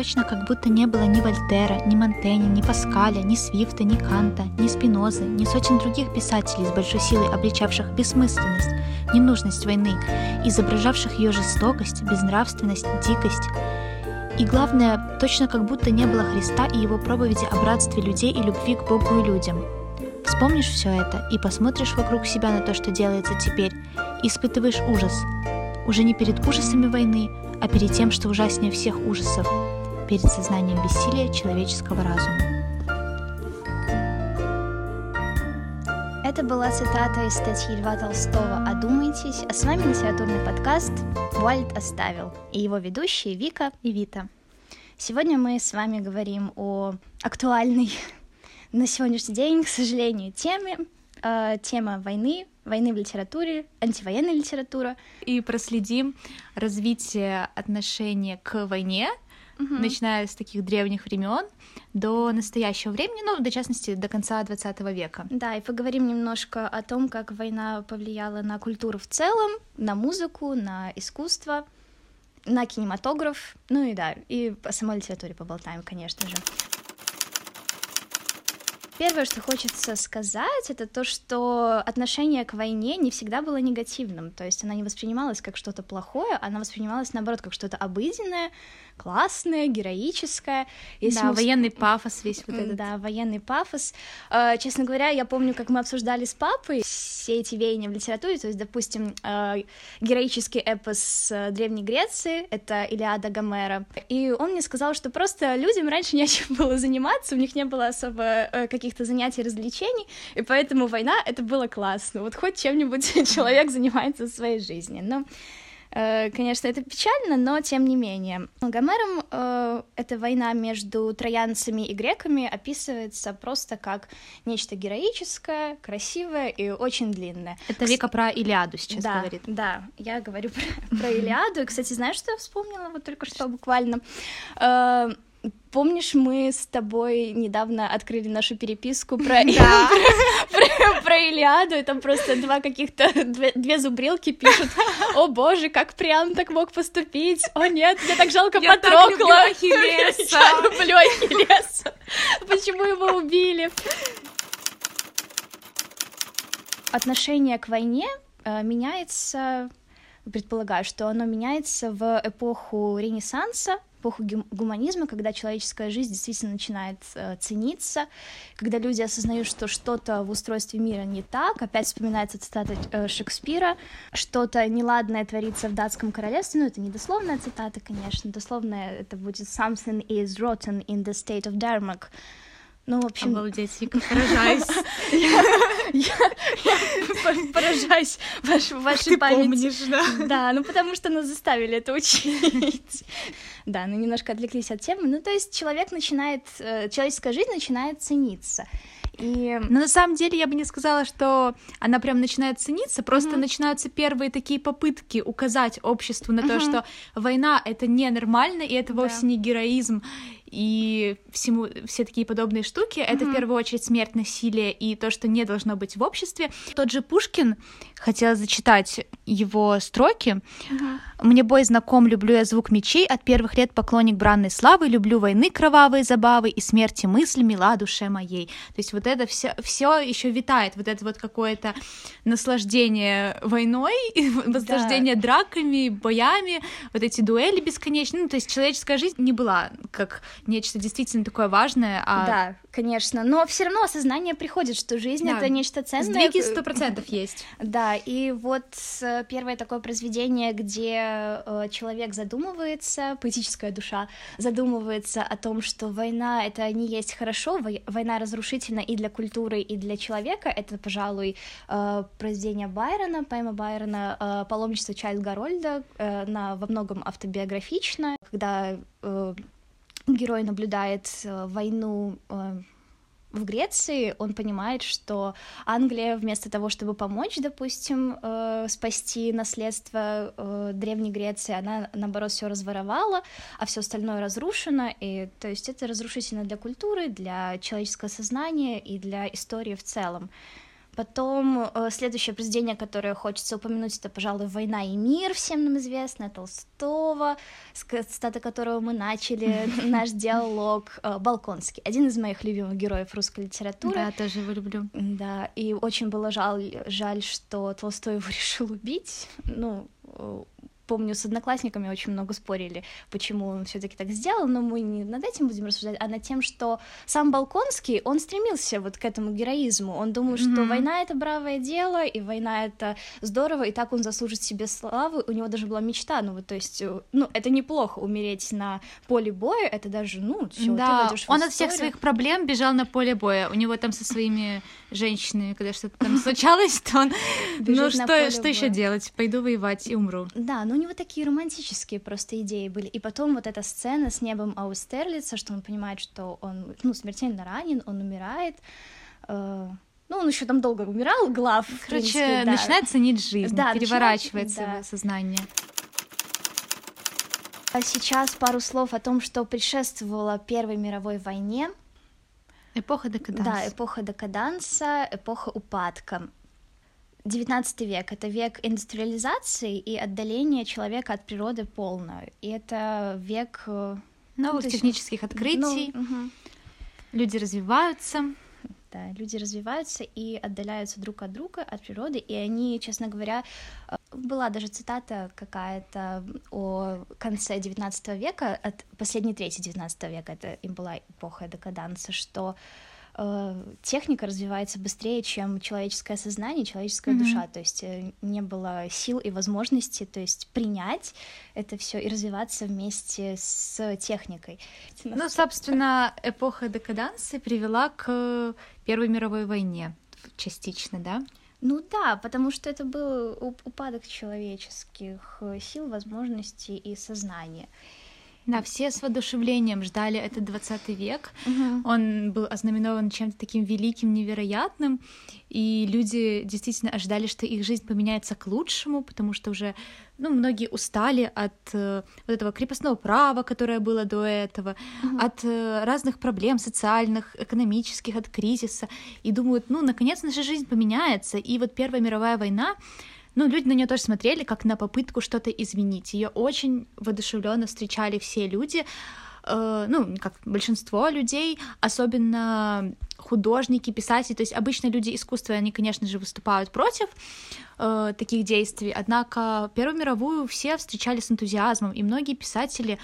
точно как будто не было ни Вольтера, ни Монтэня, ни Паскаля, ни Свифта, ни Канта, ни Спинозы, ни сотен других писателей с большой силой, обличавших бессмысленность, ненужность войны, изображавших ее жестокость, безнравственность, дикость. И главное, точно как будто не было Христа и его проповеди о братстве людей и любви к Богу и людям. Вспомнишь все это и посмотришь вокруг себя на то, что делается теперь, и испытываешь ужас. Уже не перед ужасами войны, а перед тем, что ужаснее всех ужасов, перед сознанием бессилия человеческого разума. Это была цитата из статьи Льва Толстого «Одумайтесь», а с вами литературный подкаст «Уальд оставил» и его ведущие Вика и Вита. Сегодня мы с вами говорим о актуальной на сегодняшний день, к сожалению, теме, э, тема войны, войны в литературе, антивоенная литература. И проследим развитие отношения к войне, угу. начиная с таких древних времен до настоящего времени, ну, до частности, до конца 20 века. Да, и поговорим немножко о том, как война повлияла на культуру в целом, на музыку, на искусство, на кинематограф, ну и да, и о самой литературе поболтаем, конечно же. Первое, что хочется сказать, это то, что отношение к войне не всегда было негативным. То есть она не воспринималась как что-то плохое, она воспринималась, наоборот, как что-то обыденное, классное, героическое. Если да, мы... военный пафос весь вот этот. Да, военный пафос. А, честно говоря, я помню, как мы обсуждали с папой все эти веяния в литературе, то есть, допустим, а, героический эпос э, Древней Греции, это Илиада Гомера, и он мне сказал, что просто людям раньше нечем было заниматься, у них не было особо э, каких-то занятий, развлечений, и поэтому война — это было классно, вот хоть чем-нибудь человек занимается в своей жизни, но Э, конечно, это печально, но тем не менее. Гомером э, эта война между троянцами и греками описывается просто как нечто героическое, красивое и очень длинное. Это Вика про Илиаду сейчас да, говорит. Да, я говорю про, про Илиаду. И, кстати, знаешь, что я вспомнила вот только что буквально? Помнишь, мы с тобой недавно открыли нашу переписку про, да. про, про Илиаду, и там просто два каких-то, две, две зубрилки пишут, о боже, как Приам так мог поступить, о нет, мне так жалко Я Патрокла. Так люблю Ахиллеса. Я люблю Ахиллеса. Почему его убили? Отношение к войне э, меняется, предполагаю, что оно меняется в эпоху Ренессанса, эпоху гуманизма, когда человеческая жизнь действительно начинает э, цениться, когда люди осознают, что что-то в устройстве мира не так, опять вспоминается цитата э, Шекспира, что-то неладное творится в датском королевстве, ну это не дословная цитата, конечно, дословная это будет «something is rotten in the state of Denmark», ну, в общем... Обалдеть, Вика, поражаюсь. Поражаюсь вашей памяти. помнишь, да? Да, ну потому что нас заставили это учить. Да, ну немножко отвлеклись от темы. Ну, то есть человек начинает, э, человеческая жизнь начинает цениться. И... Но на самом деле я бы не сказала, что она прям начинает цениться, просто mm-hmm. начинаются первые такие попытки указать обществу на mm-hmm. то, что война это ненормально, и это вовсе да. не героизм, и всему, все такие подобные штуки, mm-hmm. это в первую очередь смерть, насилие и то, что не должно быть в обществе. Тот же Пушкин, хотела зачитать его строки. Mm-hmm. «Мне бой знаком, люблю я звук мечей, от первых лет поклонник бранной славы, люблю войны кровавые забавы и смерти мысли мила душе моей». То есть вот это все, все еще витает, вот это вот какое-то наслаждение войной, наслаждение да. драками, боями, вот эти дуэли бесконечные. Ну, то есть человеческая жизнь не была как нечто действительно такое важное. А... Да, конечно, но все равно осознание приходит, что жизнь да. это нечто ценное. Сдвиги сто процентов есть. Да, и вот э, первое такое произведение, где э, человек задумывается, поэтическая душа задумывается о том, что война это не есть хорошо, война разрушительна и для культуры, и для человека. Это, пожалуй, э, произведение Байрона, поэма Байрона «Паломничество Чайльд Гарольда», на во многом автобиографично, когда герой наблюдает э, войну э, в Греции, он понимает, что Англия вместо того, чтобы помочь, допустим, э, спасти наследство э, Древней Греции, она, наоборот, все разворовала, а все остальное разрушено, и то есть это разрушительно для культуры, для человеческого сознания и для истории в целом. Потом э, следующее произведение, которое хочется упомянуть, это, пожалуй, «Война и мир», всем нам известно, Толстого, с цитаты которого мы начали наш диалог, э, Балконский, один из моих любимых героев русской литературы. Да, тоже его люблю. Да, и очень было жаль, жаль, что Толстой его решил убить, ну, э, помню, с одноклассниками очень много спорили, почему он все-таки так сделал, но мы не над этим будем рассуждать, а над тем, что сам Балконский, он стремился вот к этому героизму, он думал, mm-hmm. что война — это бравое дело, и война — это здорово, и так он заслужит себе славы, у него даже была мечта, ну вот, то есть, э, ну, это неплохо умереть на поле боя, это даже, ну, всё, да, ты он от всех своих проблем бежал на поле боя, у него там со своими женщинами, когда что-то там случалось, то он, ну, что, что еще делать, пойду воевать и умру. Да, ну, него такие романтические просто идеи были. И потом вот эта сцена с небом Аустерлица, что он понимает, что он ну, смертельно ранен, он умирает. Э, ну, он еще там долго умирал, глав. Короче, принципе, да. начинает ценить жизнь, да, переворачивается да. сознание. А сейчас пару слов о том, что предшествовало Первой мировой войне. Эпоха декаданса. Да, эпоха декаданса, эпоха упадка. XIX век — это век индустриализации и отдаления человека от природы полное. И это век... Э, Новых ну, технических открытий. Ну, угу. Люди развиваются. Да, люди развиваются и отдаляются друг от друга, от природы, и они, честно говоря, э, была даже цитата какая-то о конце XIX века, от последней трети XIX века, это им была эпоха декаданса, что техника развивается быстрее, чем человеческое сознание, человеческая mm-hmm. душа. То есть э, не было сил и возможности, то есть принять это все и развиваться вместе с техникой. Ну, собственно, эпоха декаданса привела к Первой мировой войне частично, да? Ну да, потому что это был упадок человеческих э, сил, возможностей и сознания. Да, все с воодушевлением ждали этот 20 век. Угу. Он был ознаменован чем-то таким великим, невероятным, и люди действительно ожидали, что их жизнь поменяется к лучшему, потому что уже ну, многие устали от э, вот этого крепостного права, которое было до этого, угу. от э, разных проблем социальных, экономических, от кризиса, и думают, ну, наконец наша жизнь поменяется. И вот Первая мировая война ну, люди на нее тоже смотрели как на попытку что-то изменить. Ее очень воодушевленно встречали все люди, э, ну, как большинство людей, особенно художники, писатели, то есть обычно люди искусства, они, конечно же, выступают против э, таких действий, однако Первую мировую все встречали с энтузиазмом, и многие писатели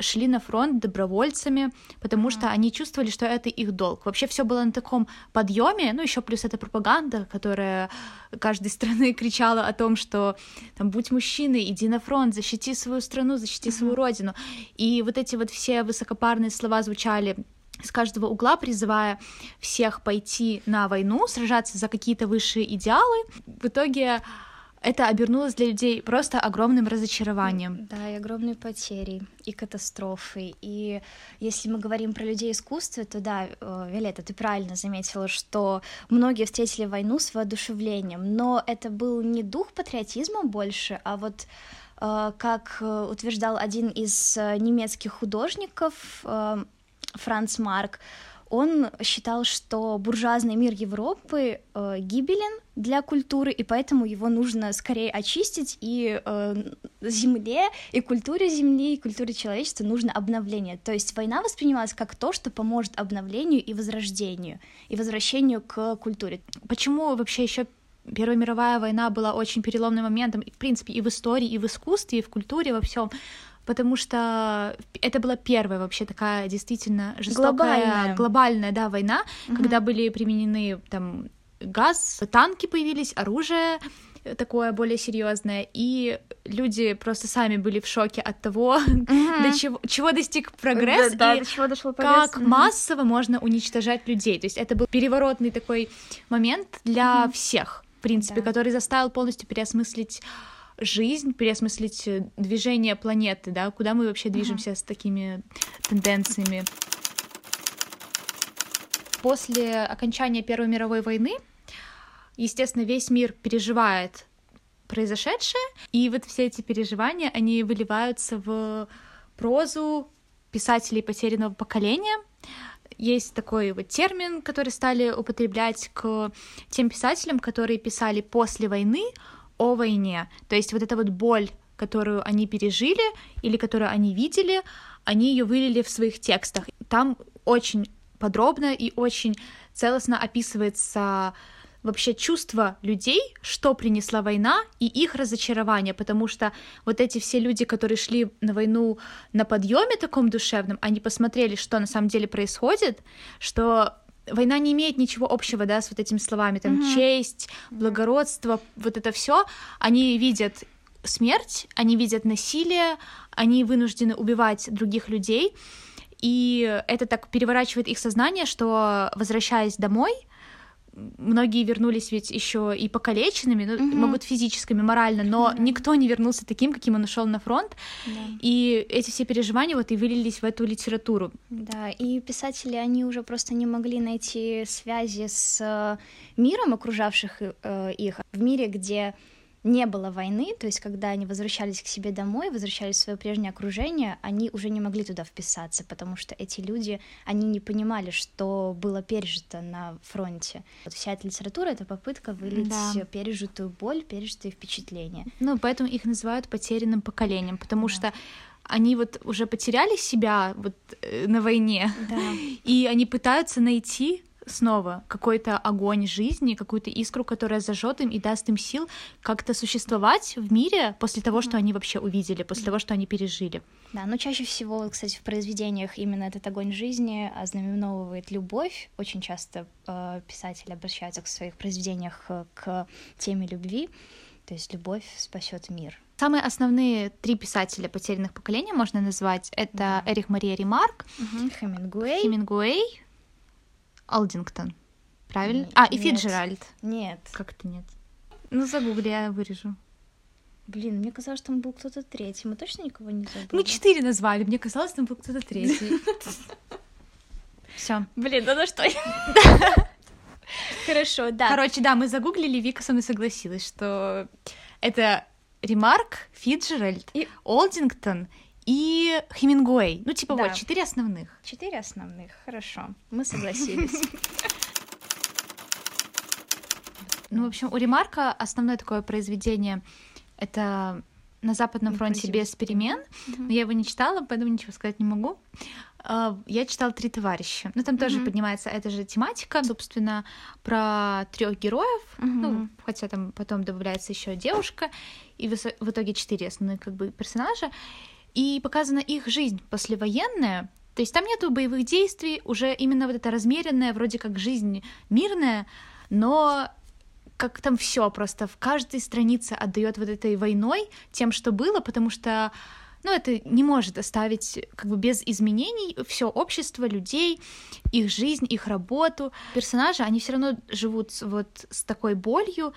шли на фронт добровольцами, потому что они чувствовали, что это их долг. Вообще все было на таком подъеме, ну еще плюс эта пропаганда, которая каждой страны кричала о том, что там будь мужчиной, иди на фронт, защити свою страну, защити свою родину. И вот эти вот все высокопарные слова звучали с каждого угла, призывая всех пойти на войну, сражаться за какие-то высшие идеалы. В итоге это обернулось для людей просто огромным разочарованием. Да, и огромной потерей, и катастрофой. И если мы говорим про людей искусства, то да, э, Виолетта, ты правильно заметила, что многие встретили войну с воодушевлением, но это был не дух патриотизма больше, а вот э, как э, утверждал один из немецких художников, Франц Марк, он считал, что буржуазный мир Европы э, гибелен для культуры, и поэтому его нужно скорее очистить, и э, земле, и культуре Земли, и культуре человечества нужно обновление. То есть война воспринималась как то, что поможет обновлению и возрождению, и возвращению к культуре. Почему вообще еще Первая мировая война была очень переломным моментом, в принципе, и в истории, и в искусстве, и в культуре, во всем потому что это была первая вообще такая действительно жестокая глобальная, глобальная да, война, угу. когда были применены там газ, танки появились, оружие такое более серьезное, и люди просто сами были в шоке от того, mm до чего, чего достиг прогресс, да, да, и до чего дошел прогресс. как mm массово можно уничтожать людей. То есть это был переворотный такой момент для mm всех, в принципе, да. который заставил полностью переосмыслить жизнь, переосмыслить э, движение планеты, да, куда мы вообще движемся uh-huh. с такими тенденциями. После окончания Первой мировой войны, естественно, весь мир переживает произошедшее, и вот все эти переживания, они выливаются в прозу писателей потерянного поколения, есть такой вот термин, который стали употреблять к тем писателям, которые писали после войны о войне. То есть вот эта вот боль, которую они пережили или которую они видели, они ее вылили в своих текстах. Там очень подробно и очень целостно описывается вообще чувство людей, что принесла война и их разочарование, потому что вот эти все люди, которые шли на войну на подъеме таком душевном, они посмотрели, что на самом деле происходит, что война не имеет ничего общего, да, с вот этими словами, там, mm-hmm. честь, благородство, вот это все, они видят смерть, они видят насилие, они вынуждены убивать других людей, и это так переворачивает их сознание, что, возвращаясь домой, многие вернулись ведь еще и покалеченными, ну, угу. могут физическими, морально, но да. никто не вернулся таким, каким он ушел на фронт. Да. И эти все переживания вот и вылились в эту литературу. Да, и писатели, они уже просто не могли найти связи с э, миром, окружавших э, их, в мире, где не было войны, то есть когда они возвращались к себе домой, возвращались в свое прежнее окружение, они уже не могли туда вписаться, потому что эти люди, они не понимали, что было пережито на фронте. Вот вся эта литература — это попытка вылить да. пережитую боль, пережитые впечатления. Ну, поэтому их называют потерянным поколением, потому да. что они вот уже потеряли себя вот э, на войне, да. и они пытаются найти снова какой-то огонь жизни, какую-то искру, которая зажжет им и даст им сил как-то существовать в мире после того, что они вообще увидели, после того, что они пережили. Да, но чаще всего, кстати, в произведениях именно этот огонь жизни ознаменовывает любовь. Очень часто э, писатели обращаются в своих произведениях э, к теме любви. То есть любовь спасет мир. Самые основные три писателя потерянных поколений можно назвать. Это да. Эрих Мария Ремарк, угу. Хемингуэй, Хемингуэй Алдингтон. Правильно? Нет, а, и Фиджеральд. Нет. Как это нет? Ну, загугли, я вырежу. Блин, мне казалось, там был кто-то третий. Мы точно никого не забыли? Мы четыре назвали, мне казалось, там был кто-то третий. Все. Блин, да на что? Хорошо, да. Короче, да, мы загуглили, Вика со мной согласилась, что это Ремарк, Фиджеральд, и... Олдингтон и Хемингуэй. Ну, типа да. вот, четыре основных. Четыре основных, хорошо. Мы согласились. Ну, в общем, у Ремарка основное такое произведение — это «На Западном фронте без перемен». Но я его не читала, поэтому ничего сказать не могу. А, я читала «Три товарища». Ну, там тоже поднимается эта же тематика, собственно, про трех героев. Ну, хотя там потом добавляется еще девушка, и в итоге четыре основных как бы персонажа и показана их жизнь послевоенная. То есть там нету боевых действий, уже именно вот эта размеренная, вроде как жизнь мирная, но как там все просто в каждой странице отдает вот этой войной тем, что было, потому что ну, это не может оставить как бы без изменений все общество людей, их жизнь, их работу. Персонажи, они все равно живут вот с такой болью,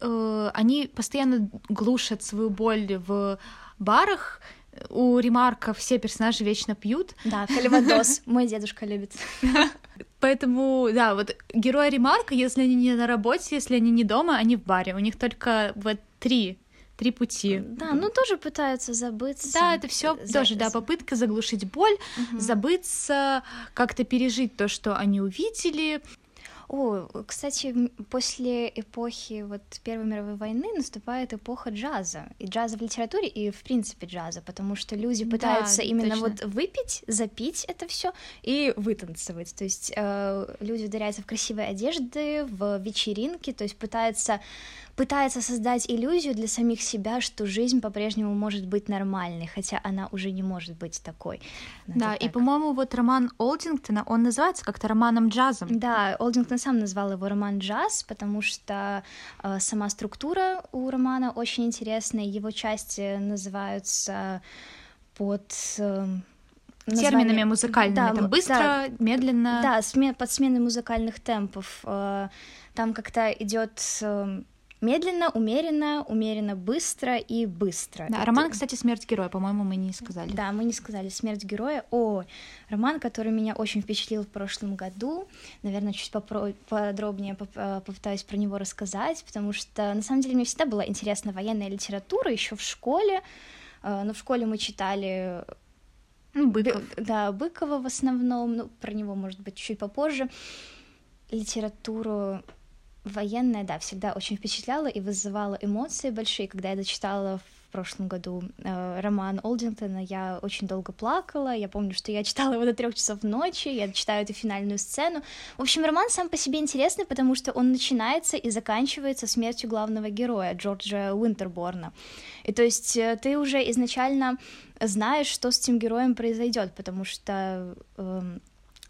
э, они постоянно глушат свою боль в барах, у Ремарка все персонажи вечно пьют. Да, Кальвадос. Мой дедушка любит. Поэтому, да, вот герои Ремарка, если они не на работе, если они не дома, они в баре. У них только вот три три пути. Да, ну тоже пытаются забыться. Да, это все тоже, да, попытка заглушить боль, угу. забыться, как-то пережить то, что они увидели. О, кстати, после эпохи вот Первой мировой войны наступает эпоха джаза. И джаза в литературе, и в принципе джаза, потому что люди пытаются да, именно точно. вот выпить, запить это все и вытанцевать. То есть э, люди ударяются в красивые одежды, в вечеринки, то есть пытаются пытается создать иллюзию для самих себя, что жизнь по-прежнему может быть нормальной, хотя она уже не может быть такой. Но да, и, по-моему, вот роман Олдингтона, он называется как-то романом джазом. Да, Олдингтон сам назвал его роман джаз, потому что э, сама структура у романа очень интересная, его части называются под... Э, название... терминами музыкальными, да, там быстро, да, медленно. Да, сме... под сменой музыкальных темпов. Э, там как-то идет эм, Медленно, умеренно, умеренно, быстро и быстро. Да, Это... роман, кстати, «Смерть героя», по-моему, мы не сказали. Да, мы не сказали «Смерть героя». О, роман, который меня очень впечатлил в прошлом году. Наверное, чуть попро- подробнее э, попытаюсь про него рассказать, потому что, на самом деле, мне всегда была интересна военная литература еще в школе. Э, но в школе мы читали Ну, Быков. Да, Быкова в основном, ну, про него, может быть, чуть попозже. Литературу военная, да, всегда очень впечатляла и вызывала эмоции большие. Когда я дочитала в прошлом году э, роман Олдингтона, я очень долго плакала. Я помню, что я читала его до трех часов ночи, я читаю эту финальную сцену. В общем, роман сам по себе интересный, потому что он начинается и заканчивается смертью главного героя, Джорджа Уинтерборна. И то есть э, ты уже изначально знаешь, что с этим героем произойдет, потому что э,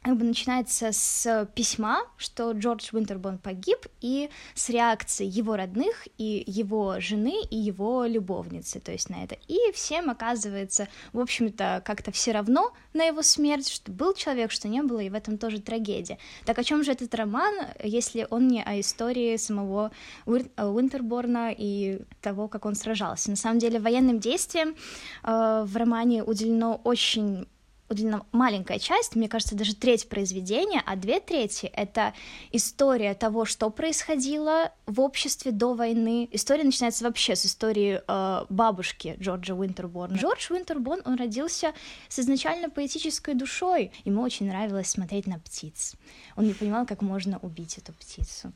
как бы начинается с письма, что Джордж Уинтерборн погиб, и с реакции его родных, и его жены, и его любовницы, то есть на это. И всем оказывается, в общем-то, как-то все равно на его смерть, что был человек, что не было, и в этом тоже трагедия. Так о чем же этот роман, если он не о истории самого Уинтерборна и того, как он сражался? На самом деле военным действиям э, в романе уделено очень уделена маленькая часть, мне кажется, даже треть произведения, а две трети — это история того, что происходило в обществе до войны. История начинается вообще с истории э, бабушки Джорджа Уинтерборна. Джордж Уинтерборн, он родился с изначально поэтической душой. Ему очень нравилось смотреть на птиц. Он не понимал, как можно убить эту птицу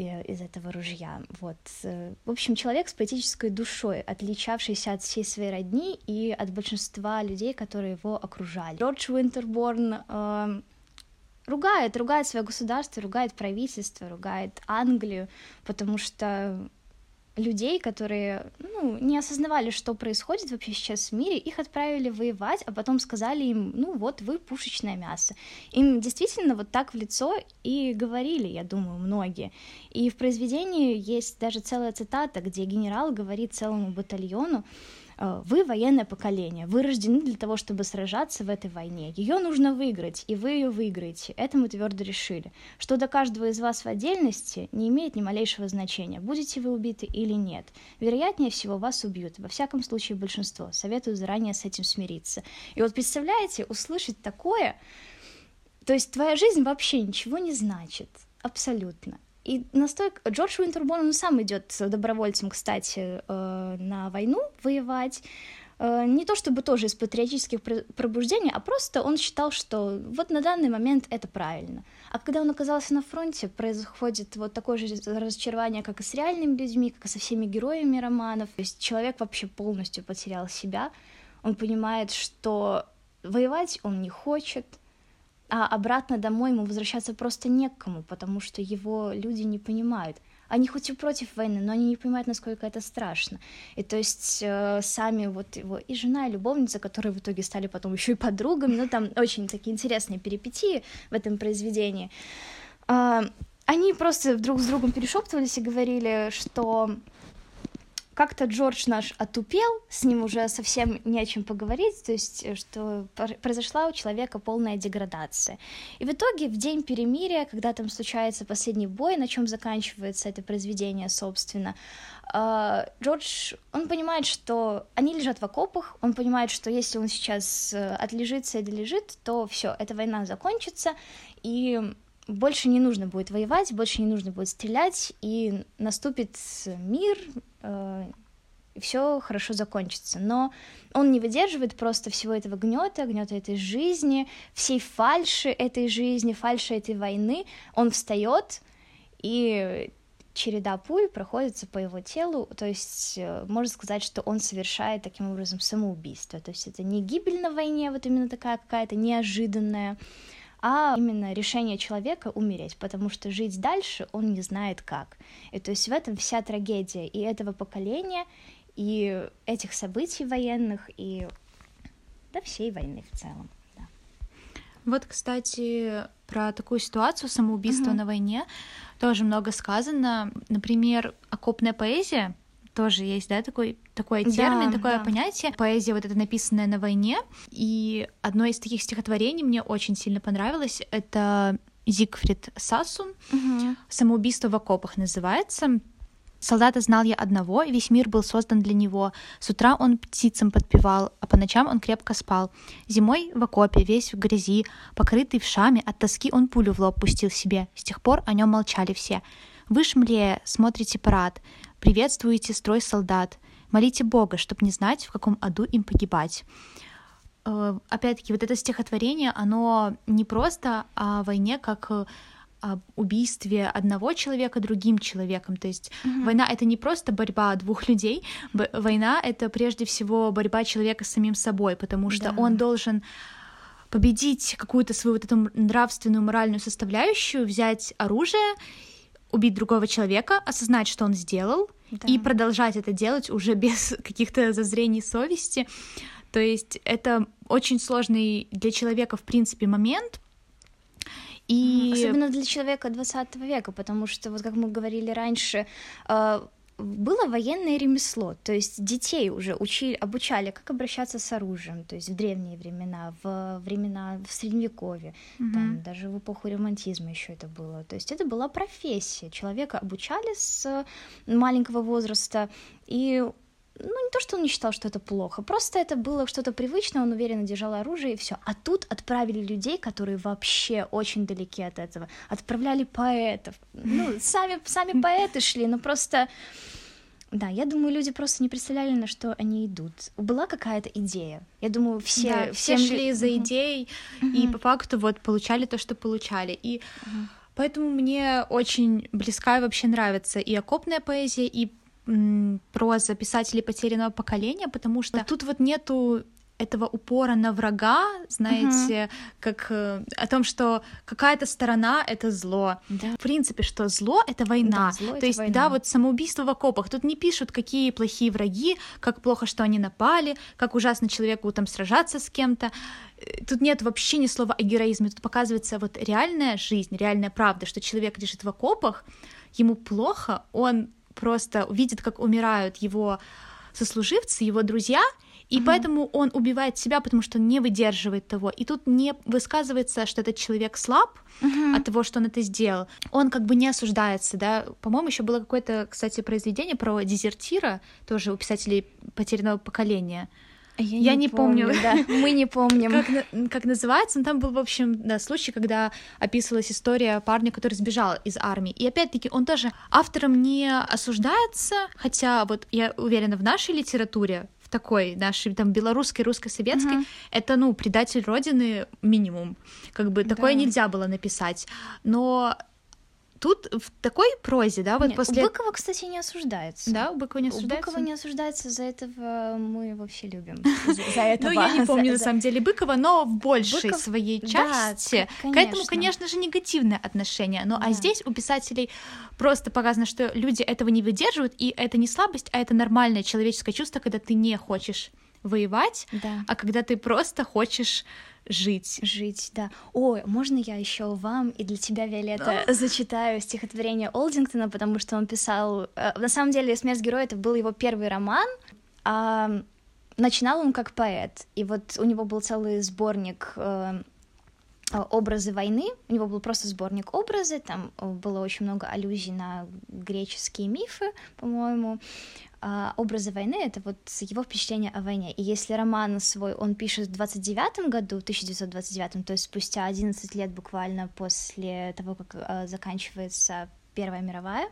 из этого ружья. Вот. Э, в общем, человек с поэтической душой, отличавшийся от всей своей родни и от большинства людей, которые его окружали. Джордж Уинтерборн э, ругает, ругает свое государство, ругает правительство, ругает Англию, потому что людей, которые ну, не осознавали, что происходит вообще сейчас в мире, их отправили воевать, а потом сказали им, ну вот вы пушечное мясо. Им действительно вот так в лицо и говорили, я думаю, многие. И в произведении есть даже целая цитата, где генерал говорит целому батальону, вы военное поколение, вы рождены для того, чтобы сражаться в этой войне. Ее нужно выиграть, и вы ее выиграете. Это мы твердо решили. Что до каждого из вас в отдельности не имеет ни малейшего значения, будете вы убиты или нет. Вероятнее всего, вас убьют. Во всяком случае, большинство. Советую заранее с этим смириться. И вот представляете, услышать такое, то есть твоя жизнь вообще ничего не значит. Абсолютно. И настолько Джордж Уинтерборн, он сам идет добровольцем, кстати, э, на войну воевать. Э, не то чтобы тоже из патриотических пробуждений, а просто он считал, что вот на данный момент это правильно. А когда он оказался на фронте, происходит вот такое же разочарование, как и с реальными людьми, как и со всеми героями романов. То есть человек вообще полностью потерял себя. Он понимает, что воевать он не хочет, а обратно домой ему возвращаться просто некому, потому что его люди не понимают. Они хоть и против войны, но они не понимают, насколько это страшно. И то есть э, сами вот его и жена, и любовница, которые в итоге стали потом еще и подругами, ну там очень такие интересные перипетии в этом произведении. Э, они просто друг с другом перешептывались и говорили, что как-то Джордж наш отупел, с ним уже совсем не о чем поговорить, то есть э, что произошла у человека полная деградация. И в итоге в день перемирия, когда там случается последний бой, на чем заканчивается это произведение, собственно, э, Джордж, он понимает, что они лежат в окопах, он понимает, что если он сейчас э, отлежится и долежит, то все, эта война закончится, и больше не нужно будет воевать, больше не нужно будет стрелять, и наступит мир, все хорошо закончится. Но он не выдерживает просто всего этого гнета, гнета этой жизни, всей фальши этой жизни, фальши этой войны. Он встает, и череда пуль проходится по его телу, то есть э, можно сказать, что он совершает таким образом самоубийство. То есть это не гибель на войне, вот именно такая какая-то неожиданная, а именно решение человека умереть, потому что жить дальше он не знает как. И то есть в этом вся трагедия и этого поколения, и этих событий военных, и да, всей войны в целом. Да. Вот, кстати, про такую ситуацию самоубийства uh-huh. на войне тоже много сказано. Например, окопная поэзия тоже есть, да, такой, такой термин, да, такое да. понятие. Поэзия вот это написанная на войне. И одно из таких стихотворений мне очень сильно понравилось. Это Зигфрид Сассун. Угу. «Самоубийство в окопах» называется. Солдата знал я одного, весь мир был создан для него. С утра он птицам подпевал, а по ночам он крепко спал. Зимой в окопе, весь в грязи, покрытый вшами, от тоски он пулю в лоб пустил себе. С тех пор о нем молчали все. Вы, шмлея, смотрите парад, приветствуете строй солдат, молите Бога, чтоб не знать, в каком аду им погибать. э, опять-таки, вот это стихотворение, оно не просто о войне как об убийстве одного человека другим человеком. То есть mm-hmm. война это не просто борьба двух людей, война это прежде всего борьба человека с самим собой, потому что да. он должен победить какую-то свою вот эту нравственную, моральную составляющую, взять оружие, убить другого человека, осознать, что он сделал, да. и продолжать это делать уже без каких-то зазрений совести. То есть это очень сложный для человека, в принципе, момент, и... Особенно для человека 20 века, потому что, вот как мы говорили раньше, э, было военное ремесло, то есть детей уже учили, обучали, как обращаться с оружием, то есть в древние времена, в времена в средневековье, mm-hmm. там даже в эпоху романтизма еще это было. То есть это была профессия, человека обучали с маленького возраста, и ну, не то, что он не считал, что это плохо, просто это было что-то привычное, он уверенно держал оружие и все. А тут отправили людей, которые вообще очень далеки от этого. Отправляли поэтов. Ну, сами, сами поэты шли, но просто... Да, я думаю, люди просто не представляли, на что они идут. Была какая-то идея. Я думаю, все, да, все шли за идеей uh-huh. и по факту вот получали то, что получали. И uh-huh. поэтому мне очень близка и вообще нравится и окопная поэзия, и проза писателей потерянного поколения, потому что тут вот нету этого упора на врага, знаете, угу. как э, о том, что какая-то сторона это зло. Да. В принципе, что зло это война. Да, зло То это есть, война. да, вот самоубийство в окопах. Тут не пишут, какие плохие враги, как плохо, что они напали, как ужасно человеку там сражаться с кем-то. Э, тут нет вообще ни слова о героизме. Тут показывается вот реальная жизнь, реальная правда, что человек лежит в окопах, ему плохо, он просто видит, как умирают его сослуживцы, его друзья, и угу. поэтому он убивает себя, потому что не выдерживает того. И тут не высказывается, что этот человек слаб угу. от того, что он это сделал. Он как бы не осуждается, да. По-моему, еще было какое-то, кстати, произведение про дезертира, тоже у писателей потерянного поколения. Я, я не, не помню, помню, да, мы не помним. Как, как называется? Ну, там был, в общем, да, случай, когда описывалась история парня, который сбежал из армии. И опять-таки он тоже автором не осуждается, хотя вот я уверена, в нашей литературе в такой нашей там белорусской, русско-советской, uh-huh. это ну предатель родины минимум, как бы такое да. нельзя было написать, но тут в такой прозе, да, вот Нет, после... У Быкова, кстати, не осуждается. Да, у Быкова не осуждается? У Быкова не осуждается, за этого мы вообще любим. За этого. Ну, я не помню, на самом деле, Быкова, но в большей своей части. К этому, конечно же, негативное отношение. Но а здесь у писателей просто показано, что люди этого не выдерживают, и это не слабость, а это нормальное человеческое чувство, когда ты не хочешь воевать, а когда ты просто хочешь жить. Жить, да. Ой, можно я еще вам и для тебя, Виолетта, да. зачитаю стихотворение Олдингтона, потому что он писал... Э, на самом деле, «Смерть героя» — это был его первый роман, а начинал он как поэт, и вот у него был целый сборник э, образы войны. У него был просто сборник образы, там э, было очень много аллюзий на греческие мифы, по-моему а, образы войны — это вот его впечатление о войне. И если роман свой он пишет в 29 году, 1929, то есть спустя 11 лет буквально после того, как а, заканчивается Первая мировая,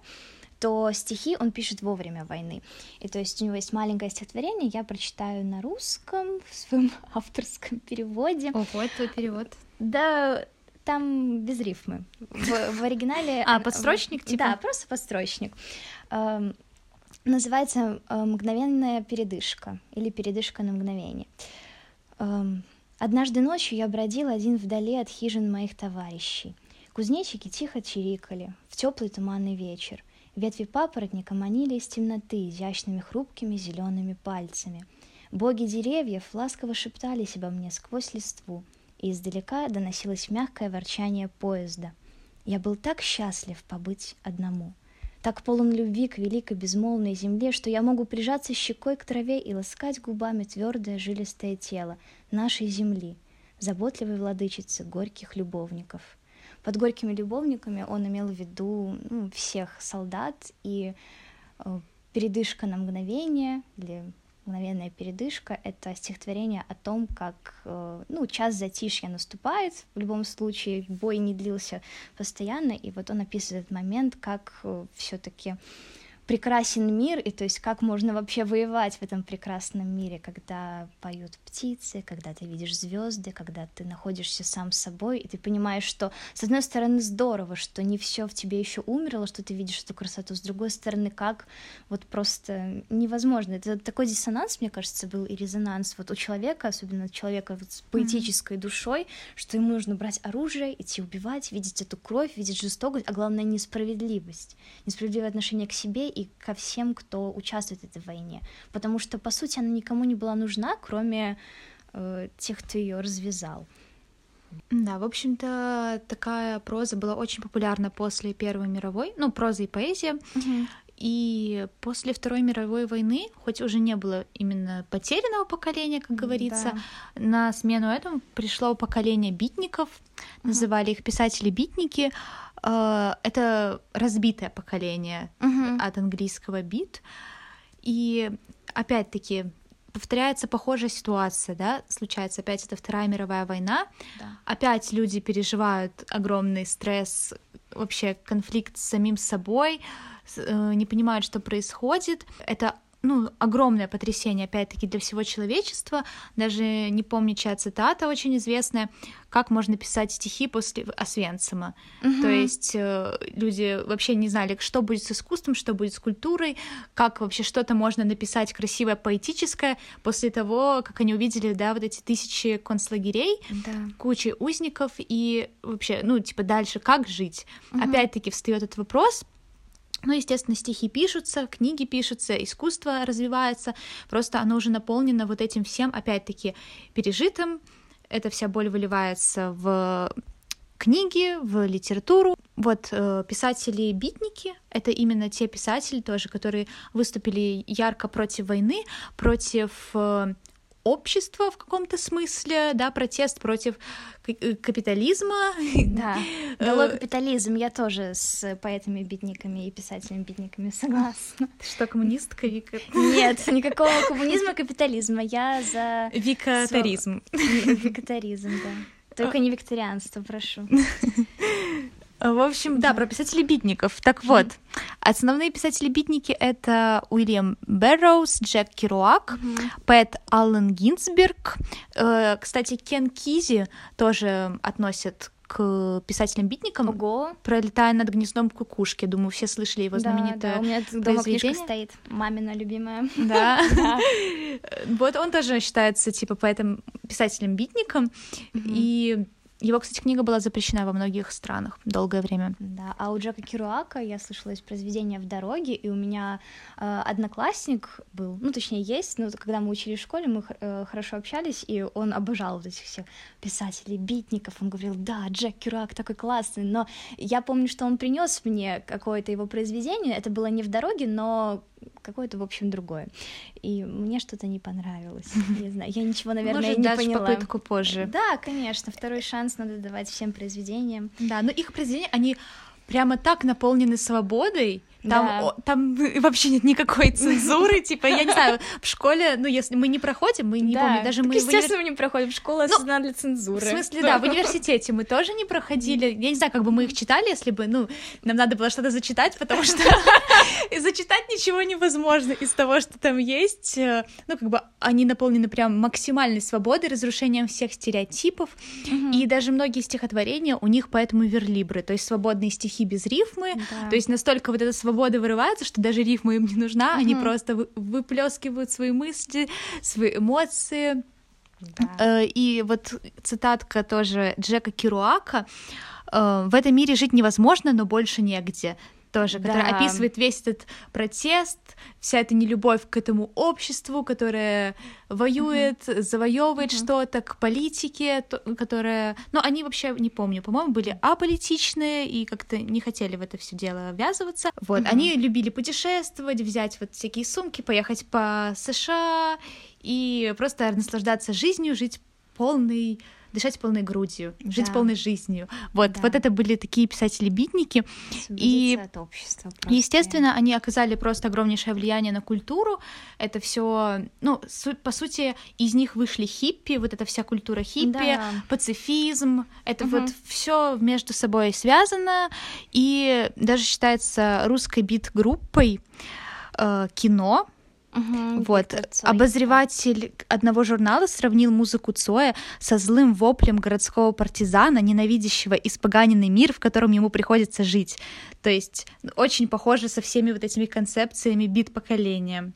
то стихи он пишет во время войны. И то есть у него есть маленькое стихотворение, я прочитаю на русском, в своем авторском переводе. Ого, твой перевод. Да, там без рифмы. В, в оригинале... А, подстрочник, типа? Да, просто подстрочник называется э, «Мгновенная передышка» или «Передышка на мгновение». Эм, Однажды ночью я бродил один вдали от хижин моих товарищей. Кузнечики тихо чирикали в теплый туманный вечер. Ветви папоротника манили из темноты изящными хрупкими зелеными пальцами. Боги деревьев ласково шептались обо мне сквозь листву, и издалека доносилось мягкое ворчание поезда. Я был так счастлив побыть одному — так полон любви к великой безмолвной земле, что я могу прижаться щекой к траве и ласкать губами твердое жилистое тело нашей земли, заботливой владычицы горьких любовников. Под горькими любовниками он имел в виду ну, всех солдат и э, передышка на мгновение или мгновенная передышка — это стихотворение о том, как э, ну, час затишья наступает, в любом случае бой не длился постоянно, и вот он описывает этот момент, как э, все таки прекрасен мир, и то есть как можно вообще воевать в этом прекрасном мире, когда поют птицы, когда ты видишь звезды, когда ты находишься сам с собой, и ты понимаешь, что с одной стороны здорово, что не все в тебе еще умерло, что ты видишь эту красоту, с другой стороны, как вот просто невозможно. Это такой диссонанс, мне кажется, был и резонанс вот у человека, особенно человека вот с поэтической mm-hmm. душой, что ему нужно брать оружие, идти убивать, видеть эту кровь, видеть жестокость, а главное несправедливость, несправедливое отношение к себе и ко всем, кто участвует в этой войне. Потому что, по сути, она никому не была нужна, кроме э, тех, кто ее развязал. Да, в общем-то, такая проза была очень популярна после Первой мировой, ну, проза и поэзия. Угу. И после Второй мировой войны, хоть уже не было именно потерянного поколения, как говорится, да. на смену этому пришло поколение битников, угу. называли их писатели-битники. Э, это разбитое поколение угу. от английского бит. И опять-таки повторяется похожая ситуация, да, случается опять это Вторая мировая война, да. опять люди переживают огромный стресс, вообще конфликт с самим собой, э, не понимают, что происходит. Это ну, огромное потрясение, опять-таки, для всего человечества. Даже не помню, чья цитата очень известная, как можно писать стихи после Освенцима. Угу. То есть э, люди вообще не знали, что будет с искусством, что будет с культурой, как вообще что-то можно написать красивое, поэтическое после того, как они увидели, да, вот эти тысячи концлагерей, да. кучи узников и вообще, ну, типа, дальше как жить. Угу. Опять-таки встает этот вопрос, ну, естественно, стихи пишутся, книги пишутся, искусство развивается, просто оно уже наполнено вот этим всем, опять-таки, пережитым. Эта вся боль выливается в книги, в литературу. Вот э, писатели-битники — это именно те писатели тоже, которые выступили ярко против войны, против э, общество в каком-то смысле, да, протест против э, капитализма. Да, долой капитализм, я тоже с поэтами-битниками и писателями-битниками согласна. Ты что, коммунистка, Вика? Нет, никакого коммунизма, капитализма, я за... Викатаризм. Викатаризм, да. Только не викторианство, прошу. В общем, да, про писателей-битников. Так вот, основные писатели-битники — это Уильям Берроуз, Джек Керуак, поэт Аллен Гинзберг. Э, кстати, Кен Кизи тоже относят к писателям-битникам. Ого. «Пролетая над гнездом кукушки». Думаю, все слышали его знаменитое да, да. у меня дома книжка стоит, мамина любимая. Да. Вот он тоже считается, типа, поэтом писателем-битником. И его, кстати, книга была запрещена во многих странах долгое время. Да, а у Джека Керуака я слышала из произведения «В дороге», и у меня э, одноклассник был, ну, точнее, есть, но когда мы учились в школе, мы э, хорошо общались, и он обожал вот этих всех писателей, битников, он говорил, да, Джек Керуак такой классный, но я помню, что он принес мне какое-то его произведение, это было не «В дороге», но какое-то, в общем, другое. И мне что-то не понравилось. Не знаю, я ничего, наверное, Может, не поняла. попытку позже. Да, конечно, второй шанс надо давать всем произведениям. Да, но их произведения, они прямо так наполнены свободой, там, да. о, там вообще нет никакой цензуры, типа, я не знаю, в школе, ну, если мы не проходим, мы не да. помню, даже так мы... естественно, универ... мы не проходим, школа ну, создана для цензуры. В смысле, да, в университете мы тоже не проходили, я не знаю, как бы мы их читали, если бы, ну, нам надо было что-то зачитать, потому что зачитать ничего невозможно из того, что там есть, ну, как бы они наполнены прям максимальной свободой, разрушением всех стереотипов, и даже многие стихотворения у них поэтому верлибры, то есть свободные стихи без рифмы, то есть настолько вот эта свобода вырывается, что даже рифма им не нужна, mm-hmm. они просто вы, выплескивают свои мысли, свои эмоции. Да. Э, и вот цитатка тоже Джека Кируака э, в этом мире жить невозможно, но больше негде тоже, да. который описывает весь этот протест, вся эта нелюбовь к этому обществу, которое воюет, uh-huh. завоевывает uh-huh. что-то, к политике, которая, ну, они вообще, не помню, по-моему, были аполитичные и как-то не хотели в это все дело ввязываться. Вот, uh-huh. они любили путешествовать, взять вот всякие сумки, поехать по США и просто наслаждаться жизнью, жить полной дышать полной грудью, жить да. полной жизнью. Вот, да. вот это были такие писатели-битники. И, от общества просто. естественно, они оказали просто огромнейшее влияние на культуру. Это все, ну, по сути, из них вышли хиппи, вот эта вся культура хиппи, да. пацифизм, это угу. вот все между собой связано, и даже считается русской бит-группой э, кино, Угу, вот. Обозреватель одного журнала сравнил музыку Цоя со злым воплем городского партизана, ненавидящего испоганенный мир, в котором ему приходится жить. То есть очень похоже со всеми вот этими концепциями бит поколения.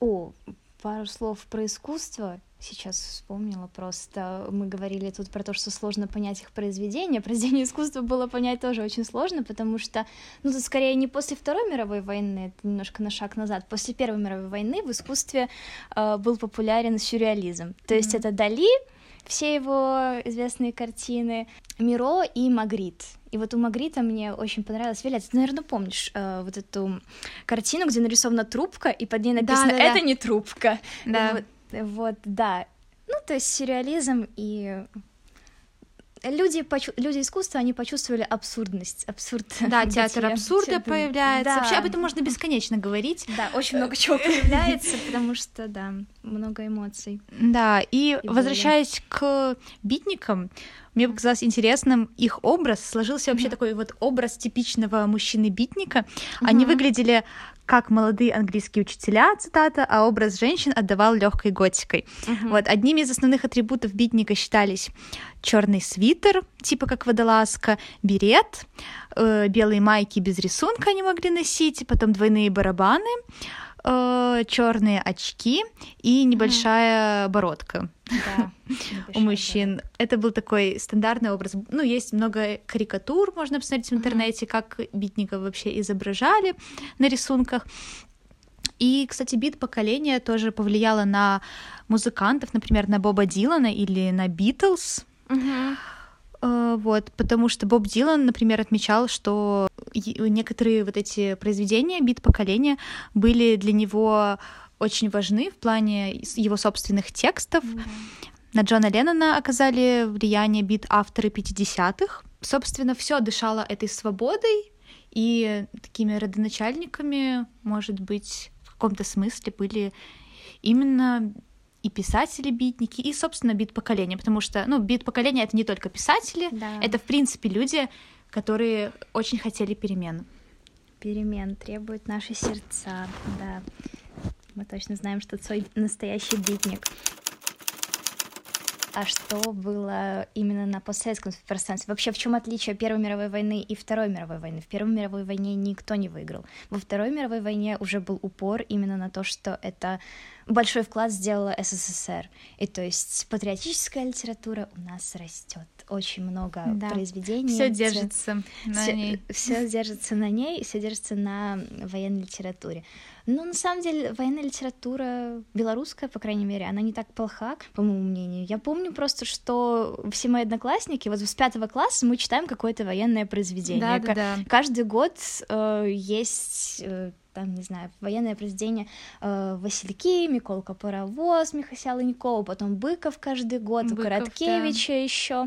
О, пару слов про искусство сейчас вспомнила просто. Мы говорили тут про то, что сложно понять их произведение. Произведение искусства было понять тоже очень сложно, потому что, ну, тут скорее не после Второй мировой войны, это немножко на шаг назад. После Первой мировой войны в искусстве э, был популярен сюрреализм. То mm-hmm. есть это Дали, все его известные картины, Миро и Магрит. И вот у Магрита мне очень понравилось Виолетта. Ты, наверное, помнишь э, вот эту картину, где нарисована трубка, и под ней написано да, да, «Это да. не трубка». Да. Вот, вот, да. Ну, то есть сюрреализм и люди, почу... люди искусства, они почувствовали абсурдность, абсурд. Да, театр абсурда появляется. Да. Вообще об этом можно бесконечно говорить. Да, очень много чего появляется, потому что, да, много эмоций. Да, и, и возвращаясь к битникам, мне показалось интересным их образ. Сложился вообще mm-hmm. такой вот образ типичного мужчины-битника. Mm-hmm. Они выглядели как молодые английские учителя, цитата, а образ женщин отдавал легкой готикой. Uh-huh. Вот одними из основных атрибутов битника считались черный свитер, типа как водолазка, берет, э, белые майки без рисунка они могли носить, потом двойные барабаны, э, черные очки и небольшая mm. бородка. Да, у мужчин. Да. Это был такой стандартный образ. Ну, есть много карикатур, можно посмотреть в интернете, как битников вообще изображали на рисунках. И, кстати, бит поколения тоже повлияло на музыкантов, например, на Боба Дилана или на Битлз. Uh-huh. Э, вот, потому что Боб Дилан, например, отмечал, что некоторые вот эти произведения бит поколения были для него очень важны в плане его собственных текстов. Mm-hmm. На Джона Леннона оказали влияние бит авторы 50-х. Собственно, все дышало этой свободой, и такими родоначальниками, может быть, в каком-то смысле были именно и писатели-битники, и, собственно, бит-поколение, потому что, ну, бит-поколение — это не только писатели, да. это, в принципе, люди, которые очень хотели перемен. Перемен требуют наши сердца, да. Мы точно знаем, что Цой настоящий битник. А что было именно на постсоветском пространстве? Вообще, в чем отличие Первой мировой войны и Второй мировой войны? В Первой мировой войне никто не выиграл. Во Второй мировой войне уже был упор именно на то, что это большой вклад сделала СССР. И то есть патриотическая литература у нас растет. Очень много да. произведений. Все держится на всё, ней. Все держится на ней, все держится на военной литературе. Ну, на самом деле, военная литература белорусская, по крайней мере, она не так плоха, по моему мнению. Я помню просто, что все мои одноклассники, вот с пятого класса мы читаем какое-то военное произведение. Да, да, да. Каждый год э, есть э, там, не знаю, военное произведение э, Васильки, Миколка Паровоз, Михася Ленькова, потом Быков каждый год, Быков, Короткевича да. еще.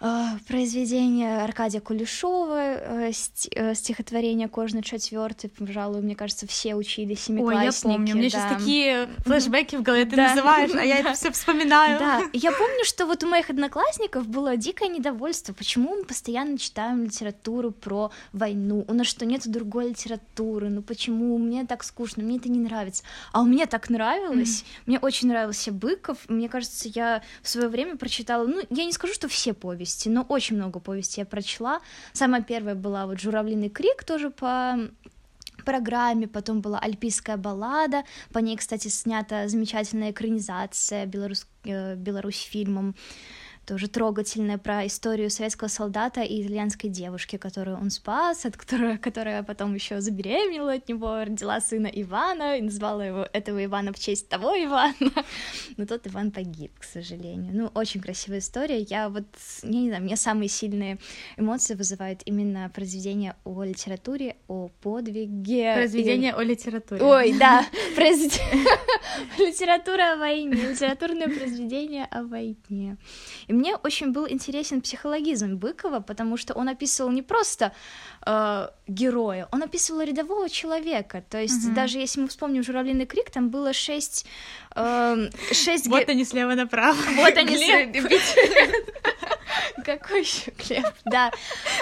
А, произведение Аркадия Кулешова, э, э, стихотворение «Кожный четвертый», пожалуй, мне кажется, все учили семиклассники. Ой, я помню, у меня да. сейчас такие флешбеки в голове ты да. называешь, а я это все вспоминаю. Да, я помню, что вот у моих одноклассников было дикое недовольство, почему мы постоянно читаем литературу про войну, у нас что, нет другой литературы, ну почему, мне так скучно, мне это не нравится. А у меня так нравилось, мне очень нравился Быков, мне кажется, я в свое время прочитала, ну, я не скажу, что все повести, повести, но очень много повестей я прочла. Самая первая была вот «Журавлиный крик», тоже по программе, потом была «Альпийская баллада», по ней, кстати, снята замечательная экранизация белорус... Э, Беларусь фильмом тоже трогательная про историю советского солдата и итальянской девушки, которую он спас, от которой, которая потом еще забеременела от него, родила сына Ивана и назвала его этого Ивана в честь того Ивана. Но тот Иван погиб, к сожалению. Ну, очень красивая история. Я вот, я не знаю, мне самые сильные эмоции вызывают именно произведения о литературе, о подвиге. Произведения о литературе. Ой, да, литература о войне, литературное произведение о войне. И мне очень был интересен психологизм Быкова, потому что он описывал не просто э, героя, он описывал рядового человека. То есть угу. даже если мы вспомним «Журавлиный крик», там было шесть... Э, шесть вот они слева направо. Вот они слева. Какой еще Глеб? Да.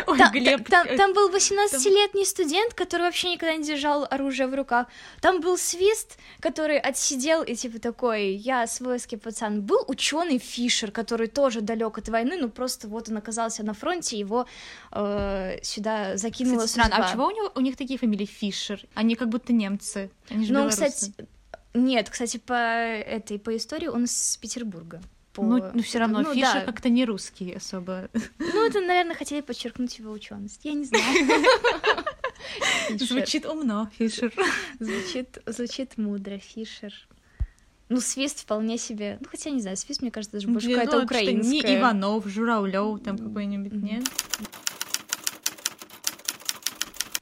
Ой, там, Глеб. Там, там был 18-летний студент, который вообще никогда не держал оружие в руках. Там был свист, который отсидел и типа такой, я свойский пацан. Был ученый Фишер, который тоже далек от войны, но просто вот он оказался на фронте, его э, сюда закинуло Кстати, странно, а чего у, него, у них такие фамилии Фишер? Они как будто немцы. Они же ну, белорусы. кстати, нет, кстати, по этой по истории он с Петербурга по... Ну, ну все равно, ну, Фишер да. как-то не русский особо. Ну, это, наверное, хотели подчеркнуть его ученость. Я не знаю. Звучит умно, Фишер. Звучит, звучит мудро, Фишер. Ну, свист вполне себе. Ну, хотя не знаю, свист, мне кажется, даже больше какая-то украинская. Не Иванов, Журавлев, там какой-нибудь, нет?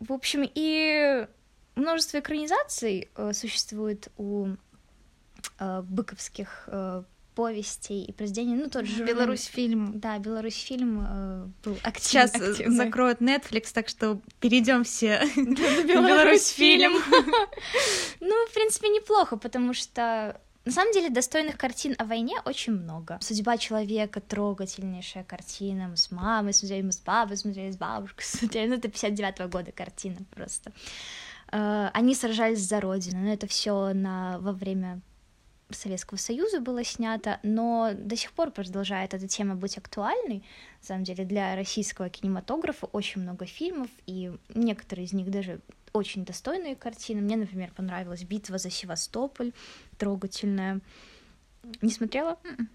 В общем, и множество экранизаций э, существует у э, быковских э, повестей и произведений, ну тот же Беларусь фильм. Да, Беларусь фильм э, был актив, Сейчас активный. закроют Netflix, так что перейдем все на Беларусь фильм. Ну, в принципе, неплохо, потому что на самом деле достойных картин о войне очень много. Судьба человека трогательнейшая картина. Мы с мамой смотрели, мы с папой смотрели, с бабушкой смотрели. Ну, это 59-го года картина просто. Э, они сражались за родину, но это все на во время Советского Союза было снято, но до сих пор продолжает эта тема быть актуальной. На самом деле для российского кинематографа очень много фильмов, и некоторые из них даже очень достойные картины. Мне, например, понравилась «Битва за Севастополь», трогательная. Не смотрела? М-м.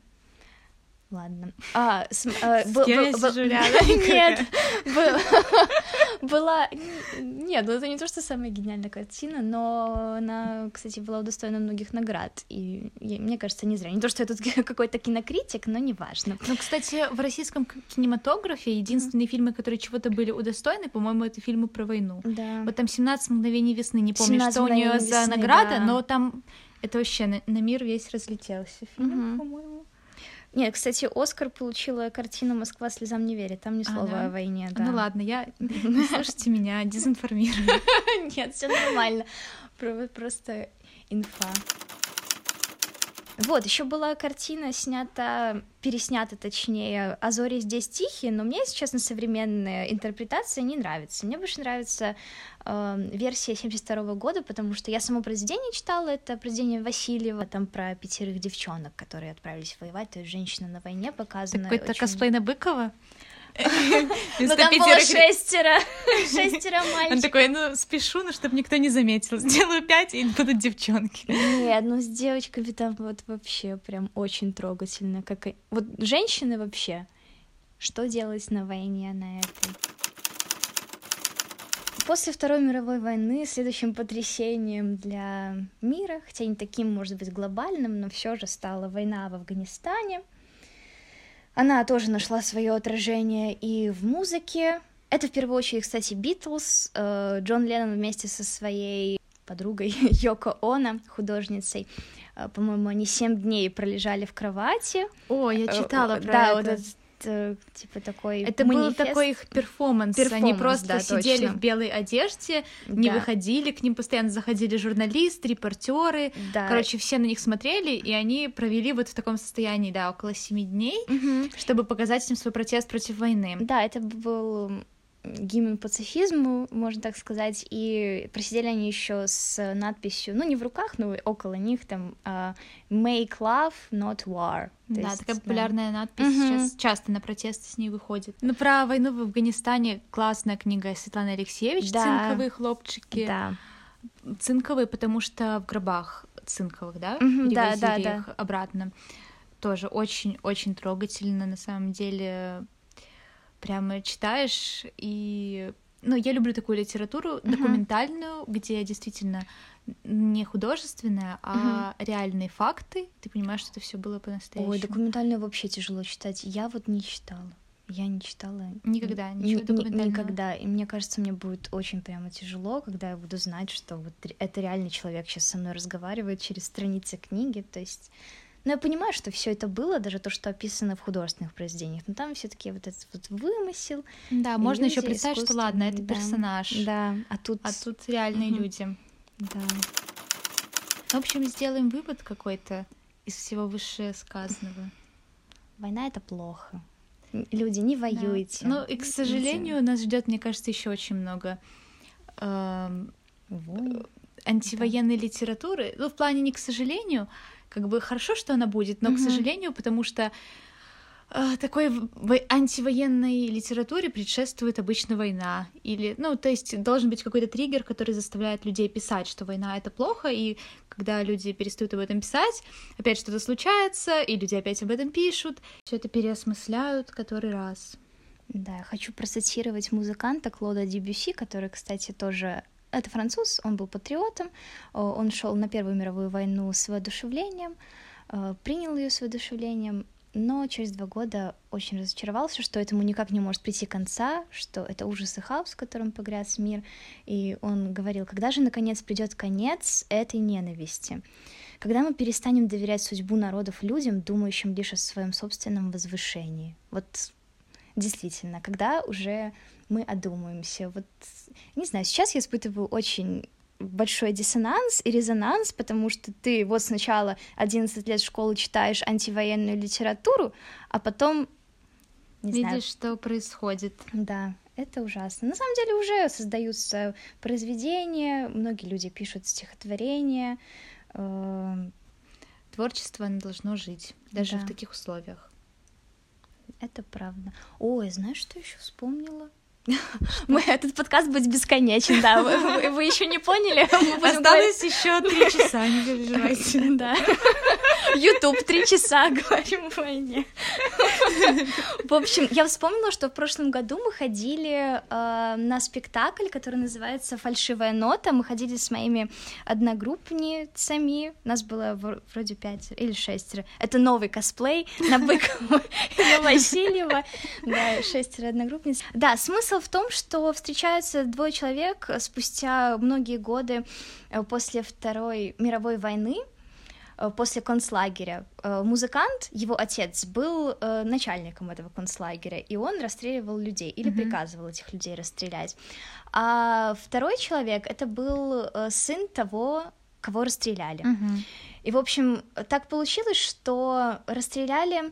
Ладно. А, с, э, я сижу рядом? Нет, была... Нет, ну это не то, что самая гениальная картина, но она, кстати, была удостоена многих наград, и мне кажется, не зря. Не то, что я тут какой-то кинокритик, но неважно. Ну, кстати, в российском кинематографе единственные фильмы, которые чего-то были удостоены, по-моему, это фильмы про войну. Да. Вот там «17 мгновений весны», не помню, что у нее за награда, но там это вообще на, на мир весь разлетелся фильм, по-моему. Нет, кстати, Оскар получила картина «Москва слезам не верит». Там ни слова а, да? о войне, да. Ну ладно, я... Слушайте меня, дезинформирую. Нет, все нормально. Просто инфа. Вот, еще была картина снята, переснята, точнее, «А зори здесь тихие», но мне, если честно, современная интерпретация не нравится. Мне больше нравится э, версия 72 года, потому что я само произведение читала, это произведение Васильева, там про пятерых девчонок, которые отправились воевать, то есть женщина на войне показана. Какой-то очень... косплей на Быкова? Ну там было шестеро, шестеро мальчиков. Он такой, ну спешу, но чтобы никто не заметил. Сделаю пять, и будут девчонки. Нет, ну с девочками там вот вообще прям очень трогательно. Как... Вот женщины вообще, что делать на войне на этой? После Второй мировой войны следующим потрясением для мира, хотя не таким, может быть, глобальным, но все же стала война в Афганистане — она тоже нашла свое отражение и в музыке. Это в первую очередь, кстати, Битлз. Э, Джон Леннон вместе со своей подругой Йоко Оно, художницей. Э, по-моему, они семь дней пролежали в кровати. О, я читала про да, это. вот этот Э, типа такой Это манифест. был такой их перформанс. перформанс Они просто да, сидели точно. в белой одежде, не да. выходили, к ним постоянно заходили журналисты, репортеры. Да. Короче, все на них смотрели, и они провели вот в таком состоянии, да, около семи дней, угу. чтобы показать им свой протест против войны. Да, это был гимн пацифизму, можно так сказать, и просидели они еще с надписью, ну не в руках, но около них там uh, "Make love, not war". То да, есть, такая популярная да. надпись угу. сейчас часто на протесты с ней выходит. Ну про войну в Афганистане классная книга Светланы Алексеевич да. "Цинковые хлопчики". Да. Цинковые, потому что в гробах цинковых, да, угу, да, да, их да. обратно. Тоже очень-очень трогательно на самом деле прямо читаешь и ну, я люблю такую литературу документальную, uh-huh. где действительно не художественная, а uh-huh. реальные факты. Ты понимаешь, что это все было по-настоящему. Ой, документальную вообще тяжело читать. Я вот не читала. Я не читала. Никогда, ничего документального. Никогда. И мне кажется, мне будет очень прямо тяжело, когда я буду знать, что вот это реальный человек сейчас со мной разговаривает через страницы книги. То есть Но я понимаю, что все это было, даже то, что описано в художественных произведениях, но там все-таки вот этот вот вымысел. Да, можно еще представить, что ладно, это да, персонаж. Да, а тут... А тут реальные угу. люди. Да. В общем, сделаем вывод какой-то из всего вышесказанного. Война это плохо. Люди, не воюйте. Да. Ну и, к сожалению, нас ждет, мне кажется, еще очень много э, антивоенной да. литературы. Ну, в плане не к сожалению, как бы хорошо, что она будет, но, угу. к сожалению, потому что э, такой антивоенной литературе предшествует обычно война. Или, ну, то есть должен быть какой-то триггер, который заставляет людей писать, что война это плохо, и когда люди перестают об этом писать, опять что-то случается, и люди опять об этом пишут, все это переосмысляют который раз. Да, я хочу процитировать музыканта Клода Дебюси, который, кстати, тоже это француз, он был патриотом, он шел на Первую мировую войну с воодушевлением, э, принял ее с воодушевлением, но через два года очень разочаровался, что этому никак не может прийти конца, что это ужас и хаос, в котором погряз мир, и он говорил, когда же наконец придет конец этой ненависти? Когда мы перестанем доверять судьбу народов людям, думающим лишь о своем собственном возвышении? Вот действительно, когда уже мы одумаемся. Вот, не знаю, сейчас я испытываю очень большой диссонанс и резонанс, потому что ты вот сначала 11 лет школы читаешь антивоенную литературу, а потом... Не Видишь, знаю, что происходит. Да, это ужасно. На самом деле уже создаются произведения, многие люди пишут стихотворения. Эм, Творчество оно должно жить, даже да. в таких условиях. Это правда. Ой, знаешь, что еще вспомнила? Мы этот подкаст будет бесконечен, да. Вы, вы, вы еще не поняли? Осталось еще три часа, не переживайте. Да. Ютуб три часа, говорим войне. В общем, я вспомнила, что в прошлом году мы ходили э, на спектакль, который называется «Фальшивая нота». Мы ходили с моими одногруппницами. Нас было вроде пять или шесть. Это новый косплей на Быкова и Васильева. Да, шестеро одногруппниц. Да, смысл в том, что встречаются двое человек спустя многие годы э, после Второй мировой войны, Э, после концлагеря. Э, музыкант, его отец, был э, начальником этого концлагеря, и он расстреливал людей или mm-hmm. приказывал этих людей расстрелять. А второй человек это был сын того, кого расстреляли. Mm-hmm. И, в общем, так получилось, что расстреляли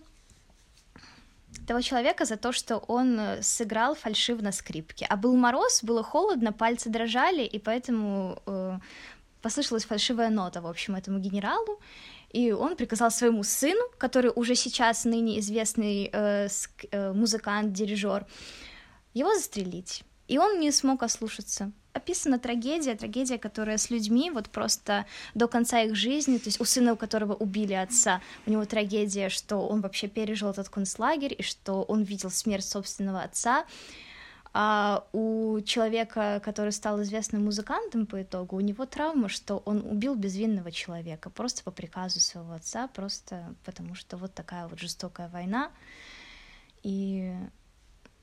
того человека за то, что он сыграл фальшив на скрипке. А был мороз, было холодно, пальцы дрожали, и поэтому э, послышалась фальшивая нота, в общем, этому генералу, и он приказал своему сыну, который уже сейчас ныне известный э, э, музыкант, дирижер, его застрелить. И он не смог ослушаться. Описана трагедия, трагедия, которая с людьми вот просто до конца их жизни, то есть у сына, у которого убили отца, у него трагедия, что он вообще пережил этот концлагерь, и что он видел смерть собственного отца, а у человека, который стал известным музыкантом по итогу, у него травма, что он убил безвинного человека просто по приказу своего отца, просто потому что вот такая вот жестокая война. И,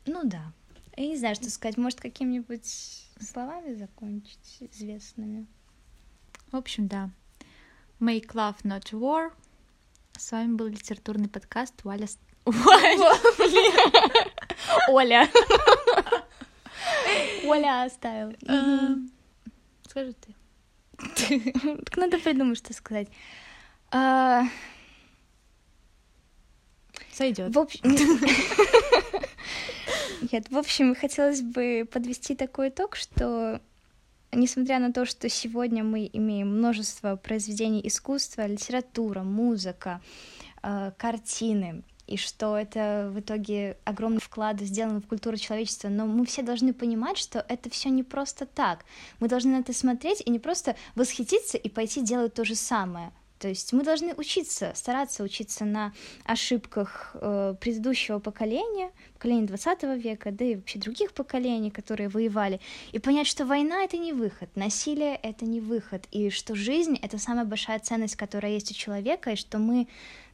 ну да, я не знаю, что сказать, может, какими-нибудь словами закончить известными. В общем, да. Make love, not war. С вами был литературный подкаст Валя... Оля. Оля оставил. Скажи ты. Так надо придумать, что сказать. А, Сойдет. В общем... Нет, в общем, хотелось бы подвести такой итог, что несмотря на то, что сегодня мы имеем множество произведений искусства, литература, музыка, а, картины, и что это в итоге огромный вклад сделан в культуру человечества, но мы все должны понимать, что это все не просто так. Мы должны на это смотреть и не просто восхититься и пойти делать то же самое. То есть мы должны учиться, стараться учиться на ошибках э, предыдущего поколения, поколения 20 века, да и вообще других поколений, которые воевали, и понять, что война — это не выход, насилие — это не выход, и что жизнь — это самая большая ценность, которая есть у человека, и что мы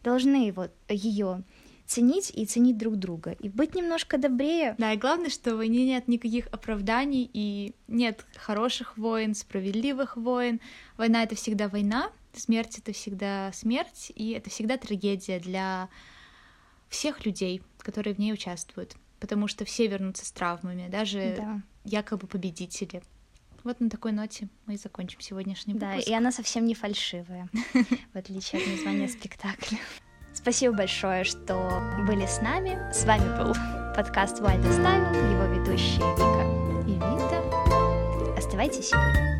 должны его, ее ценить и ценить друг друга, и быть немножко добрее. Да, и главное, что в войне нет никаких оправданий, и нет хороших войн, справедливых войн. Война — это всегда война, Смерть это всегда смерть, и это всегда трагедия для всех людей, которые в ней участвуют, потому что все вернутся с травмами, даже да. якобы победители. Вот на такой ноте мы и закончим сегодняшний выпуск. Да, и она совсем не фальшивая, в отличие от названия спектакля. Спасибо большое, что были с нами. С вами был подкаст Вальда Ставил, его ведущие Вика и Вита. Оставайтесь сегодня.